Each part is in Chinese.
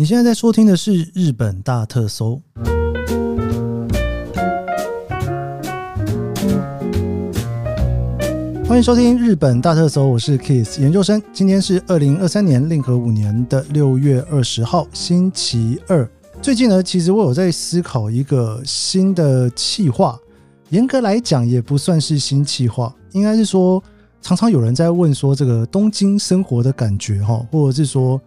你现在在收听的是《日本大特搜》，欢迎收听《日本大特搜》，我是 Kiss 研究生。今天是二零二三年令和五年的六月二十号，星期二。最近呢，其实我有在思考一个新的企划，严格来讲也不算是新企划，应该是说，常常有人在问说这个东京生活的感觉哈，或者是说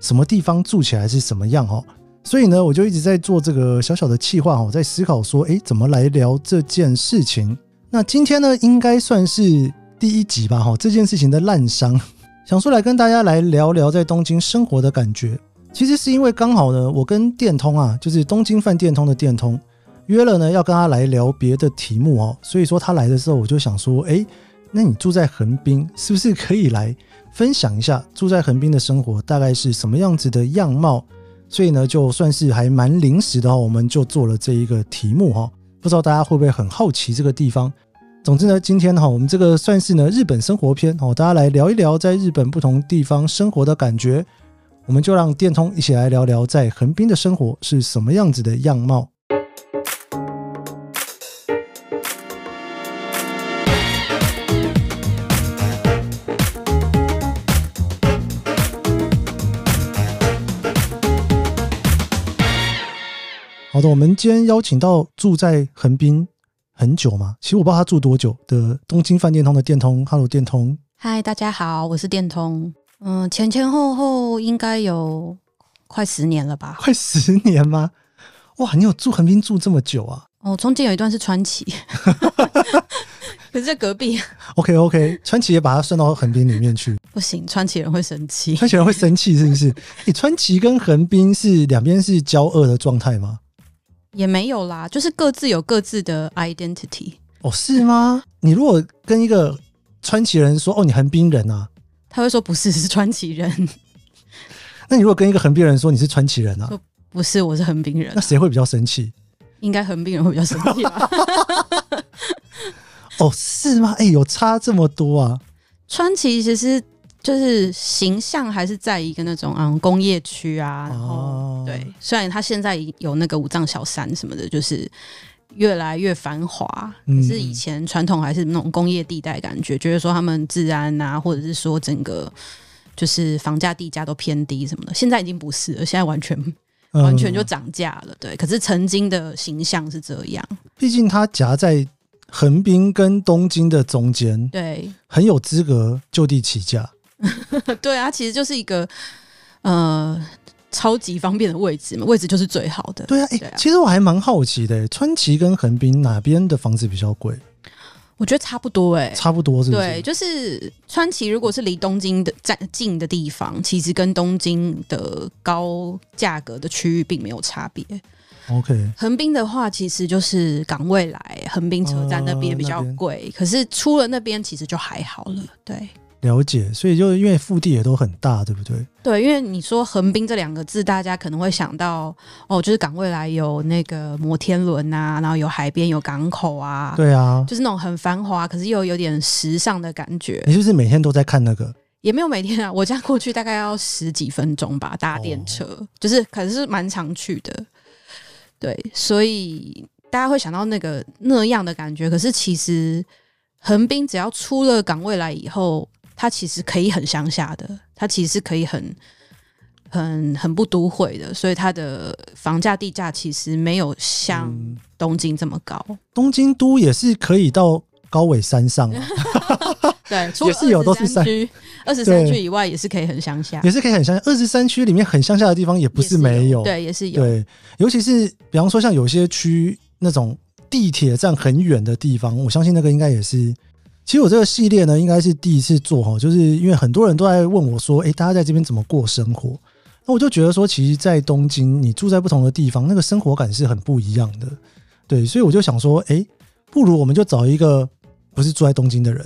什么地方住起来是什么样哈，所以呢，我就一直在做这个小小的企划哈，在思考说，诶，怎么来聊这件事情？那今天呢，应该算是第一集吧哈，这件事情的滥觴，想说来跟大家来聊聊在东京生活的感觉。其实是因为刚好呢，我跟电通啊，就是东京饭电通的电通约了呢，要跟他来聊别的题目哦。所以说他来的时候，我就想说，诶，那你住在横滨，是不是可以来分享一下住在横滨的生活大概是什么样子的样貌？所以呢，就算是还蛮临时的哦，我们就做了这一个题目哈。不知道大家会不会很好奇这个地方？总之呢，今天哈，我们这个算是呢日本生活篇哦，大家来聊一聊在日本不同地方生活的感觉。我们就让电通一起来聊聊在横滨的生活是什么样子的样貌。好的，我们今天邀请到住在横滨很久吗？其实我不知道他住多久的东京饭店通的电通。Hello，电通。嗨，大家好，我是电通。嗯，前前后后应该有快十年了吧？快十年吗？哇，你有住横滨住这么久啊？哦，中间有一段是川崎，可是在隔壁。OK OK，川崎也把它算到横滨里面去。不行，川崎人会生气。川崎人会生气是不是？你川崎跟横滨是两边是交恶的状态吗？也没有啦，就是各自有各自的 identity。哦，是吗？你如果跟一个川崎人说：“哦，你横滨人啊。”他会说不是，是川崎人。那你如果跟一个横滨人说你是川崎人啊？不是，我是横滨人。那谁会比较生气？应该横滨人会比较生气吧？哦，是吗？哎、欸，有差这么多啊？川崎其实就是形象还是在一个那种嗯工业区啊，然后、哦、对，虽然他现在有那个五藏小山什么的，就是。越来越繁华，可是以前传统还是那种工业地带感觉，觉得说他们治安啊，或者是说整个就是房价地价都偏低什么的。现在已经不是了，现在完全完全就涨价了。对，可是曾经的形象是这样。毕竟它夹在横滨跟东京的中间，对，很有资格就地起价。对啊，其实就是一个呃。超级方便的位置嘛，位置就是最好的。对啊，哎、欸，其实我还蛮好奇的，川崎跟横滨哪边的房子比较贵？我觉得差不多，哎，差不多是不是？对，就是川崎如果是离东京的站近的地方，其实跟东京的高价格的区域并没有差别。OK，横滨的话，其实就是港未来横滨车站那边比较贵，呃，可是出了那边其实就还好了。对。了解，所以就因为腹地也都很大，对不对？对，因为你说横滨这两个字，大家可能会想到哦，就是港未来有那个摩天轮啊，然后有海边、有港口啊，对啊，就是那种很繁华，可是又有点时尚的感觉。你是不是每天都在看那个？也没有每天啊，我家过去大概要十几分钟吧，搭电车，哦、就是可能是蛮常去的。对，所以大家会想到那个那样的感觉，可是其实横滨只要出了港未来以后。它其实可以很乡下的，它其实是可以很、很、很不都会的，所以它的房价地价其实没有像东京这么高。嗯、东京都也是可以到高尾山上、啊，对，也是有都是山区，二十三区以外也是可以很乡下，也是可以很乡下。二十三区里面很乡下的地方也不是没有，有，对，也是有。对，尤其是比方说像有些区那种地铁站很远的地方，我相信那个应该也是。其实我这个系列呢，应该是第一次做哈，就是因为很多人都在问我说：“诶，大家在这边怎么过生活？”那我就觉得说，其实，在东京，你住在不同的地方，那个生活感是很不一样的。对，所以我就想说：“诶，不如我们就找一个不是住在东京的人，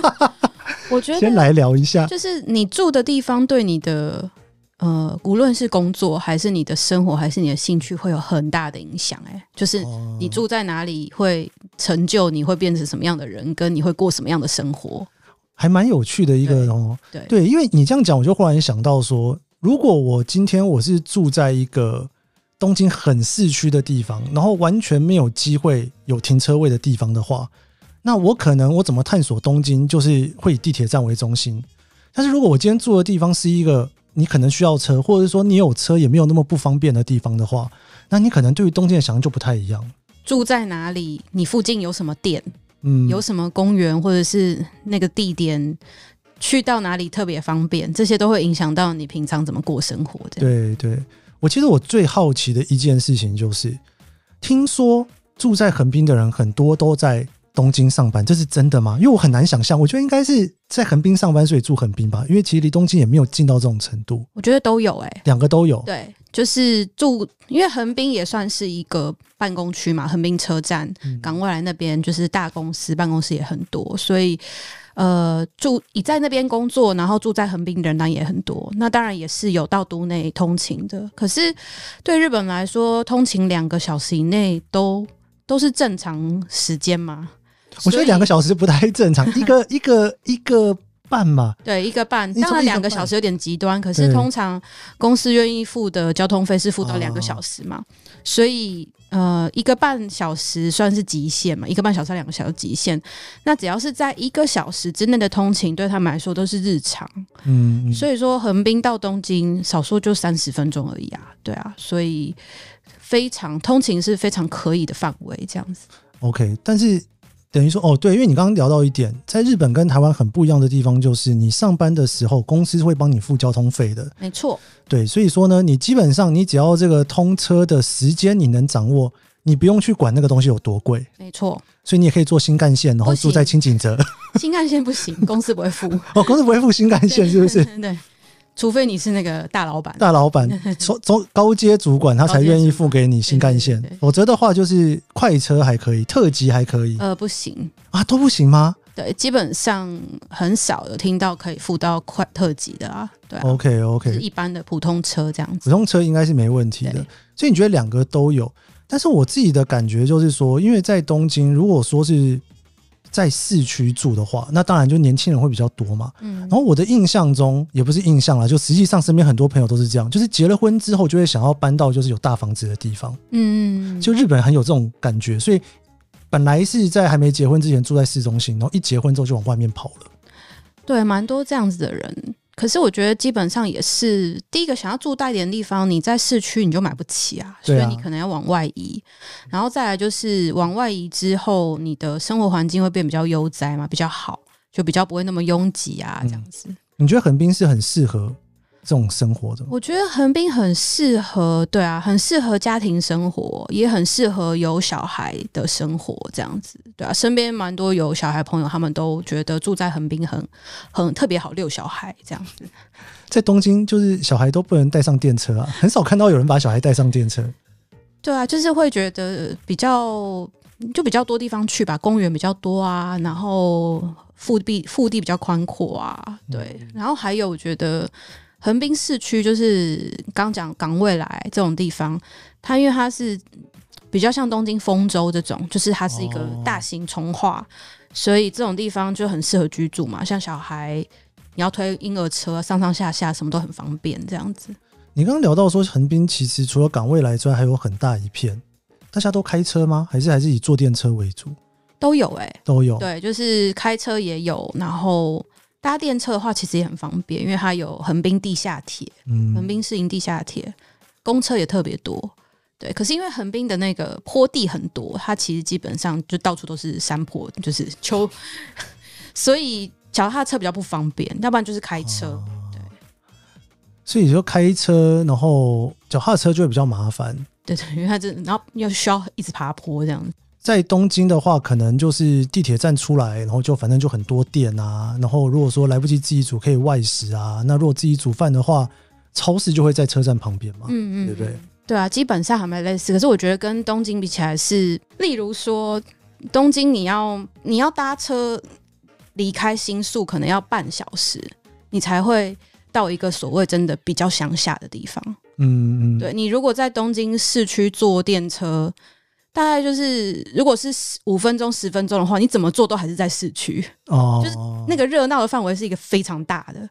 我觉得先来聊一下，就是你住的地方对你的。”呃，无论是工作还是你的生活，还是你的兴趣，会有很大的影响。哎，就是你住在哪里，会成就你会变成什么样的人，跟你会过什么样的生活，还蛮有趣的一个哦。对对，因为你这样讲，我就忽然想到说，如果我今天我是住在一个东京很市区的地方，然后完全没有机会有停车位的地方的话，那我可能我怎么探索东京，就是会以地铁站为中心。但是如果我今天住的地方是一个你可能需要车，或者是说你有车也没有那么不方便的地方的话，那你可能对于东京的想象就不太一样。住在哪里？你附近有什么店？嗯，有什么公园，或者是那个地点？去到哪里特别方便，这些都会影响到你平常怎么过生活的。对对，我其实我最好奇的一件事情就是，听说住在横滨的人很多都在东京上班，这是真的吗？因为我很难想象，我觉得应该是在横滨上班，所以住横滨吧。因为其实离东京也没有近到这种程度。我觉得都有哎、欸，两个都有。对，就是住，因为横滨也算是一个办公区嘛，横滨车站、港未来那边就是大公司办公室也很多，所以。呃，住你在那边工作，然后住在横滨的人当然也很多。那当然也是有到都内通勤的。可是对日本来说，通勤两个小时以内都都是正常时间吗？我觉得两个小时不太正常，一个一个一个半嘛。对，一个半。当然两个小时有点极端，可是通常公司愿意付的交通费是付到两个小时嘛，哦、所以。呃，一个半小时算是极限嘛？一个半小时、两个小时极限。那只要是在一个小时之内的通勤，对他们来说都是日常。嗯，嗯，所以说横滨到东京，少说就三十分钟而已啊。对啊，所以非常通勤是非常可以的范围，这样子。OK，但是。等于说哦，对，因为你刚刚聊到一点，在日本跟台湾很不一样的地方，就是你上班的时候，公司会帮你付交通费的。没错，对，所以说呢，你基本上你只要这个通车的时间你能掌握，你不用去管那个东西有多贵。没错，所以你也可以坐新干线，然后住在轻井泽。新干线不行，公司不会付。哦，公司不会付新干线，是不是？对。除非你是那个大老板，大老板，从从高阶主管，他才愿意付给你新干线。否则的话，就是快车还可以，特级还可以。呃，不行啊，都不行吗？对，基本上很少有听到可以付到快特级的啊。对啊，OK OK，一般的普通车这样子，普通车应该是没问题的。所以你觉得两个都有？但是我自己的感觉就是说，因为在东京，如果说是。在市区住的话，那当然就年轻人会比较多嘛。嗯，然后我的印象中也不是印象啦，就实际上身边很多朋友都是这样，就是结了婚之后就会想要搬到就是有大房子的地方。嗯，就日本人很有这种感觉，所以本来是在还没结婚之前住在市中心，然后一结婚之后就往外面跑了。对，蛮多这样子的人。可是我觉得基本上也是第一个想要住大一点的地方，你在市区你就买不起啊，所以你可能要往外移。然后再来就是往外移之后，你的生活环境会变比较悠哉嘛，比较好，就比较不会那么拥挤啊，这样子。你觉得横滨是很适合这种生活的，我觉得横滨很适合，对啊，很适合家庭生活，也很适合有小孩的生活，这样子，对啊，身边蛮多有小孩朋友，他们都觉得住在横滨很很特别好遛小孩，这样子。在东京，就是小孩都不能带上电车啊，很少看到有人把小孩带上电车。对啊，就是会觉得比较就比较多地方去吧，公园比较多啊，然后腹地腹地比较宽阔啊，对，然后还有我觉得。横滨市区就是刚讲港未来这种地方，它因为它是比较像东京丰州这种，就是它是一个大型重化，所以这种地方就很适合居住嘛。像小孩，你要推婴儿车上上下下什么都很方便，这样子。你刚刚聊到说横滨其实除了港未来之外，还有很大一片，大家都开车吗？还是还是以坐电车为主？都有哎、欸，都有。对，就是开车也有，然后。搭电车的话，其实也很方便，因为它有横滨地下铁，嗯，横滨市营地下铁，公车也特别多。对，可是因为横滨的那个坡地很多，它其实基本上就到处都是山坡，就是丘，所以脚踏车比较不方便，要不然就是开车。啊、对，所以你说开车，然后脚踏车就会比较麻烦。对对，因为它这然后要需要一直爬坡这样子。在东京的话，可能就是地铁站出来，然后就反正就很多店啊。然后如果说来不及自己煮，可以外食啊。那如果自己煮饭的话，超市就会在车站旁边嘛，嗯嗯，对不对？对啊，基本上还蛮类似。可是我觉得跟东京比起来是，是例如说东京你要你要搭车离开新宿，可能要半小时，你才会到一个所谓真的比较乡下的地方。嗯嗯，对，你如果在东京市区坐电车。大概就是，如果是五分钟、十分钟的话，你怎么做都还是在市区哦。就是那个热闹的范围是一个非常大的，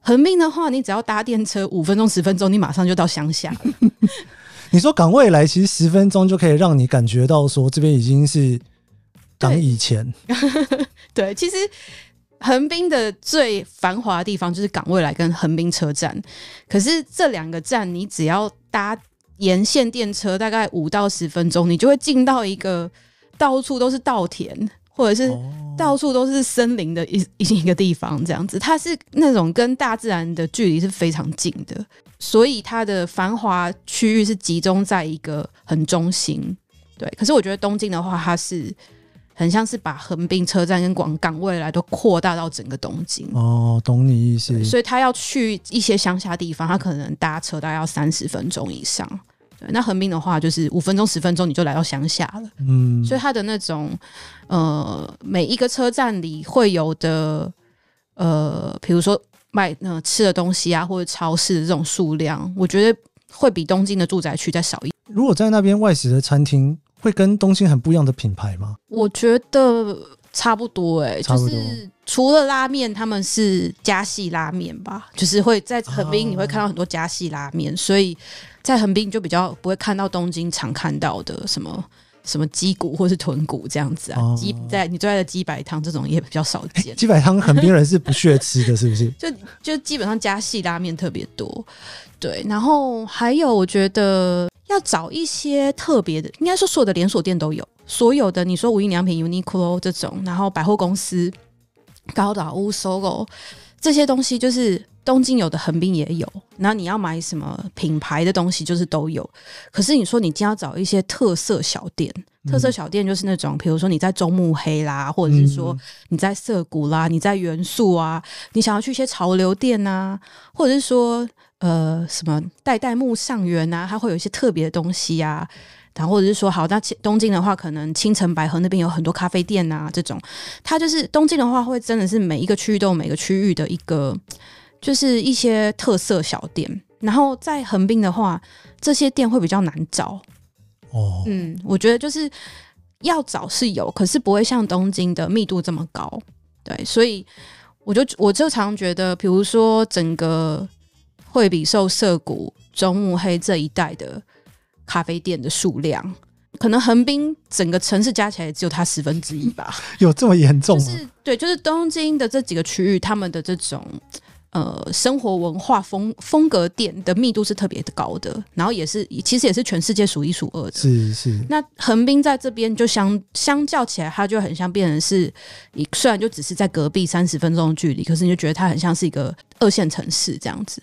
横滨的话，你只要搭电车五分钟十分钟，你马上就到乡下了。你说港未来其实十分钟就可以让你感觉到说这边已经是港以前。对，其实横滨的最繁华的地方就是港未来跟横滨车站。可是这两个站，你只要搭沿线电车，大概五到十分钟，你就会进到一个到处都是稻田。或者是到处都是森林的一一个地方，这样子，它是那种跟大自然的距离是非常近的，所以它的繁华区域是集中在一个很中心。对，可是我觉得东京的话，它是很像是把横滨车站跟广港未来都扩大到整个东京。哦，懂你意思。所以他要去一些乡下地方，他可能搭车大概要三十分钟以上。那横滨的话，就是五分钟、十分钟你就来到乡下了。嗯，所以它的那种呃，每一个车站里会有的呃，比如说卖那、呃、吃的东西啊，或者超市的这种数量，我觉得会比东京的住宅区再少一点。如果在那边外食的餐厅，会跟东京很不一样的品牌吗？我觉得差不多哎、欸，就是除了拉面，他们是加系拉面吧，就是会在横滨你会看到很多加系拉面，所以。在横滨就比较不会看到东京常看到的什么什么鸡骨或是豚骨这样子啊，鸡、哦、在你最爱的鸡白汤这种也比较少见。鸡白汤横滨人是不屑吃的，是不是？就就基本上加系拉面特别多，对。然后还有我觉得要找一些特别的，应该说所有的连锁店都有，所有的你说无印良品、Uniqlo 这种，然后百货公司、高岛屋、SOGO 这些东西就是。东京有的，横滨也有。然后你要买什么品牌的东西，就是都有。可是你说你今天要找一些特色小店，特色小店就是那种，比如说你在中目黑啦，或者是说你在涩谷啦，你在元素啊，你想要去一些潮流店啊，或者是说呃什么代代木上原啊，它会有一些特别的东西啊。然后或者是说，好，那东京的话，可能青城白河那边有很多咖啡店啊，这种它就是东京的话，会真的是每一个区域都有每个区域的一个。就是一些特色小店，然后在横滨的话，这些店会比较难找。哦，嗯，我觉得就是要找是有，可是不会像东京的密度这么高。对，所以我就我就常觉得，比如说整个惠比寿、涩谷、中目黑这一带的咖啡店的数量，可能横滨整个城市加起来只有它十分之一吧。有这么严重是对，就是东京的这几个区域，他们的这种。呃，生活文化风风格店的密度是特别的高的，然后也是其实也是全世界数一数二的。是是。那横滨在这边就相相较起来，它就很像变成是，你虽然就只是在隔壁三十分钟的距离，可是你就觉得它很像是一个二线城市这样子。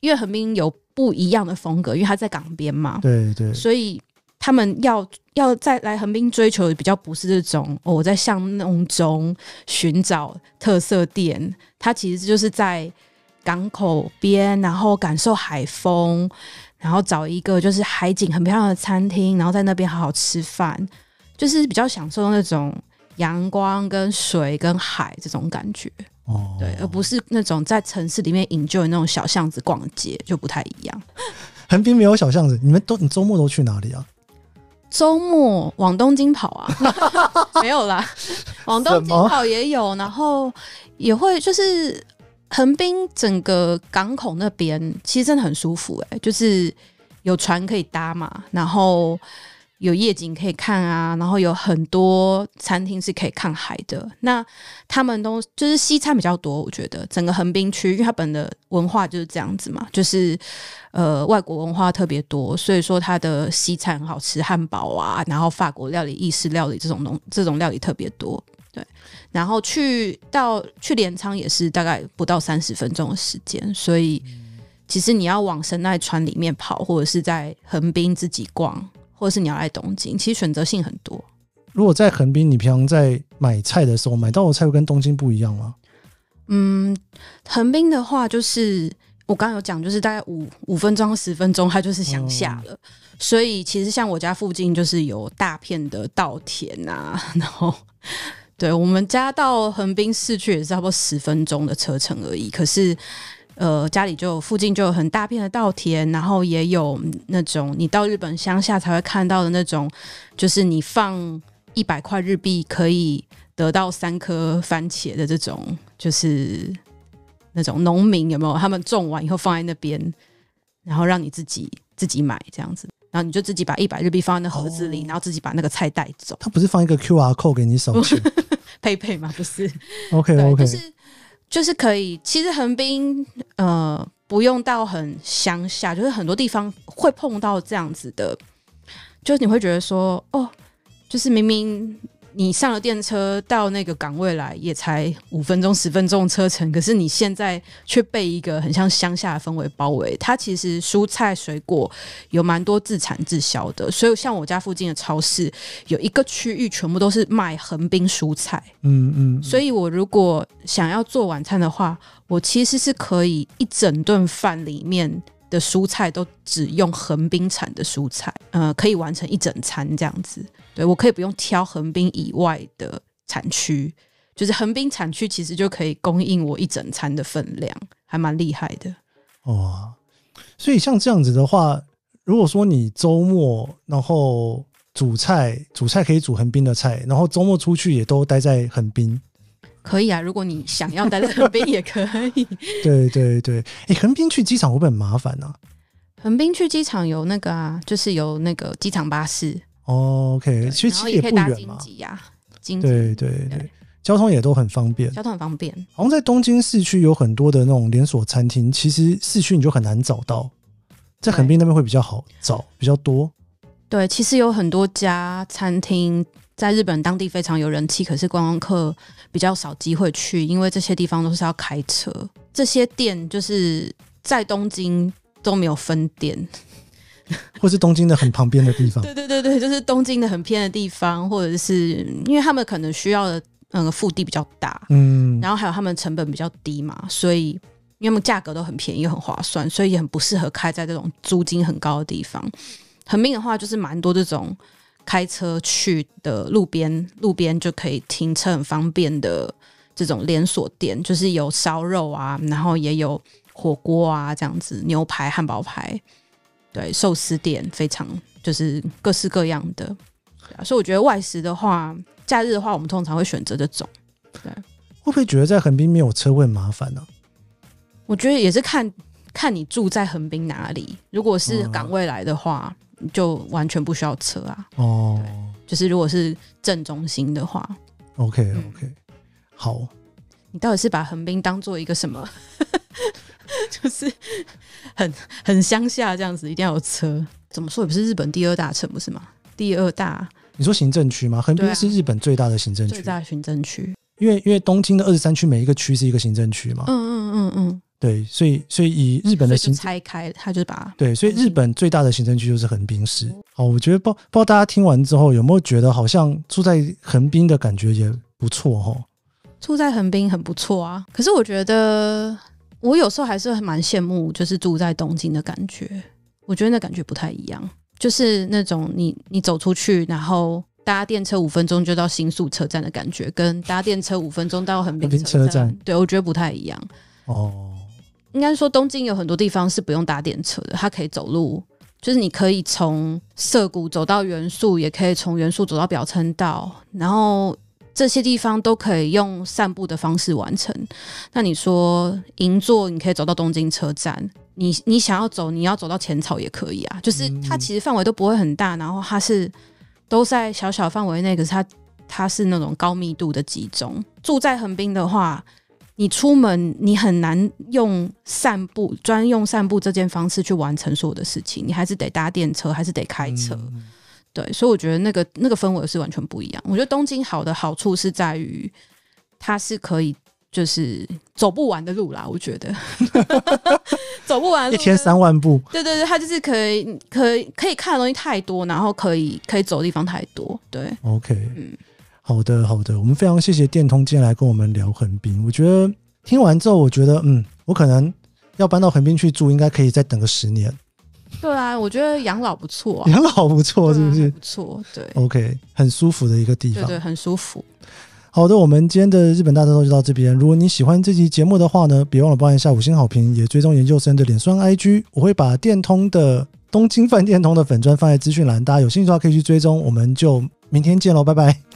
因为横滨有不一样的风格，因为他在港边嘛。对对。所以。他们要要再来横滨追求的比较不是这种，哦，我在巷弄中寻找特色店，它其实就是在港口边，然后感受海风，然后找一个就是海景很漂亮的餐厅，然后在那边好好吃饭，就是比较享受那种阳光跟水跟海这种感觉，哦，对，而不是那种在城市里面 enjoy 那种小巷子逛街就不太一样。横滨没有小巷子，你们都你周末都去哪里啊？周末往东京跑啊？没有啦，往东京跑也有，然后也会就是横滨整个港口那边，其实真的很舒服哎、欸，就是有船可以搭嘛，然后。有夜景可以看啊，然后有很多餐厅是可以看海的。那他们都就是西餐比较多，我觉得整个横滨区，因为它本的文化就是这样子嘛，就是呃外国文化特别多，所以说它的西餐很好吃，汉堡啊，然后法国料理、意式料理这种东这种料理特别多。对，然后去到去镰仓也是大概不到三十分钟的时间，所以其实你要往神奈川里面跑，或者是在横滨自己逛。或者是你要来东京，其实选择性很多。如果在横滨，你平常在买菜的时候，买到的菜会跟东京不一样吗？嗯，横滨的话，就是我刚刚有讲，就是大概五五分钟、十分钟，它就是乡下了。嗯、所以其实像我家附近，就是有大片的稻田啊。然后，对我们家到横滨市区也是差不多十分钟的车程而已。可是。呃，家里就附近就有很大片的稻田，然后也有那种你到日本乡下才会看到的那种，就是你放一百块日币可以得到三颗番茄的这种，就是那种农民有没有？他们种完以后放在那边，然后让你自己自己买这样子，然后你就自己把一百日币放在那盒子里，哦、然后自己把那个菜带走。他不是放一个 QR code 给你扫去配配吗？不是。OK OK，就是就是可以。其实横滨呃不用到很乡下，就是很多地方会碰到这样子的，就是你会觉得说哦，就是明明。你上了电车到那个岗位来，也才五分钟、十分钟车程，可是你现在却被一个很像乡下的氛围包围。它其实蔬菜水果有蛮多自产自销的，所以像我家附近的超市有一个区域全部都是卖横滨蔬菜。嗯嗯，所以我如果想要做晚餐的话，我其实是可以一整顿饭里面的蔬菜都只用横滨产的蔬菜，呃，可以完成一整餐这样子。对，我可以不用挑横滨以外的产区，就是横滨产区其实就可以供应我一整餐的分量，还蛮厉害的。哦，所以像这样子的话，如果说你周末然后煮菜，煮菜可以煮横滨的菜，然后周末出去也都待在横滨，可以啊。如果你想要待在横滨也可以。对 对对，哎，横滨去机场会不会很麻烦呢、啊？横滨去机场有那个啊，就是有那个机场巴士。哦，OK，其实也不远嘛。对对对，交通也都很方便。交通很方便。好像在东京市区有很多的那种连锁餐厅，其实市区你就很难找到，在横滨那边会比较好找，比较多。对，其实有很多家餐厅在日本当地非常有人气，可是观光客比较少机会去，因为这些地方都是要开车。这些店就是在东京都没有分店。或是东京的很旁边的地方，对 对对对，就是东京的很偏的地方，或者是因为他们可能需要的那个腹地比较大，嗯，然后还有他们成本比较低嘛，所以因为他们价格都很便宜又很划算，所以也很不适合开在这种租金很高的地方。横滨的话，就是蛮多这种开车去的路边，路边就可以停车很方便的这种连锁店，就是有烧肉啊，然后也有火锅啊这样子，牛排、汉堡排。对，寿司店非常就是各式各样的，啊，所以我觉得外食的话，假日的话，我们通常会选择这种。对，会不会觉得在横滨没有车会很麻烦呢？我觉得也是看看你住在横滨哪里。如果是港未来的话，嗯，就完全不需要车啊。哦，就是如果是正中心的话，OK OK，嗯，好。你到底是把横滨当做一个什么？就是很很乡下这样子，一定要有车。怎么说也不是日本第二大城，不是吗？第二大，你说行政区吗？横滨是日本最大的行政区，最大的行政区。因为因为东京的二十三区每一个区是一个行政区嘛。嗯嗯嗯嗯。对，所以所以以日本的行拆开，他就把对，所以日本最大的行政区就是横滨市。哦，我觉得不不知道大家听完之后有没有觉得好像住在横滨的感觉也不错哦。住在横滨很不错啊，可是我觉得。我有时候还是蛮羡慕，就是住在东京的感觉。我觉得那感觉不太一样，就是那种你你走出去，然后搭电车五分钟就到新宿车站的感觉，跟搭电车五分钟到横滨车站，对，我觉得不太一样。哦，应该说东京有很多地方是不用搭电车的，它可以走路，就是你可以从涩谷走到元素，也可以从元素走到表参道，然后。这些地方都可以用散步的方式完成。那你说银座，你可以走到东京车站。你你想要走，你要走到浅草也可以啊。就是它其实范围都不会很大，然后它是都在小小范围内，可是它它是那种高密度的集中。住在横滨的话，你出门你很难用散步专用散步这件方式去完成所有的事情，你还是得搭电车，还是得开车。嗯对，所以我觉得那个那个氛围是完全不一样。我觉得东京好的好处是在于，它是可以就是走不完的路啦。我觉得 走不完，一天三万步。对对对，它就是可以可以可以看的东西太多，然后可以可以走的地方太多。对，OK，嗯，好的好的，我们非常谢谢电通今天来跟我们聊横滨。我觉得听完之后，我觉得嗯，我可能要搬到横滨去住，应该可以再等个十年。对啊，我觉得养老不错啊，养老不错，是不是？不错，对。OK，很舒服的一个地方，对对，很舒服。好的，我们今天的日本大特搜就到这边。如果你喜欢这期节目的话呢，别忘了帮一下五星好评，也追踪研究生的脸书 IG。我会把电通的东京饭店通的粉砖放在资讯栏，大家有兴趣的话可以去追踪。我们就明天见喽，拜拜。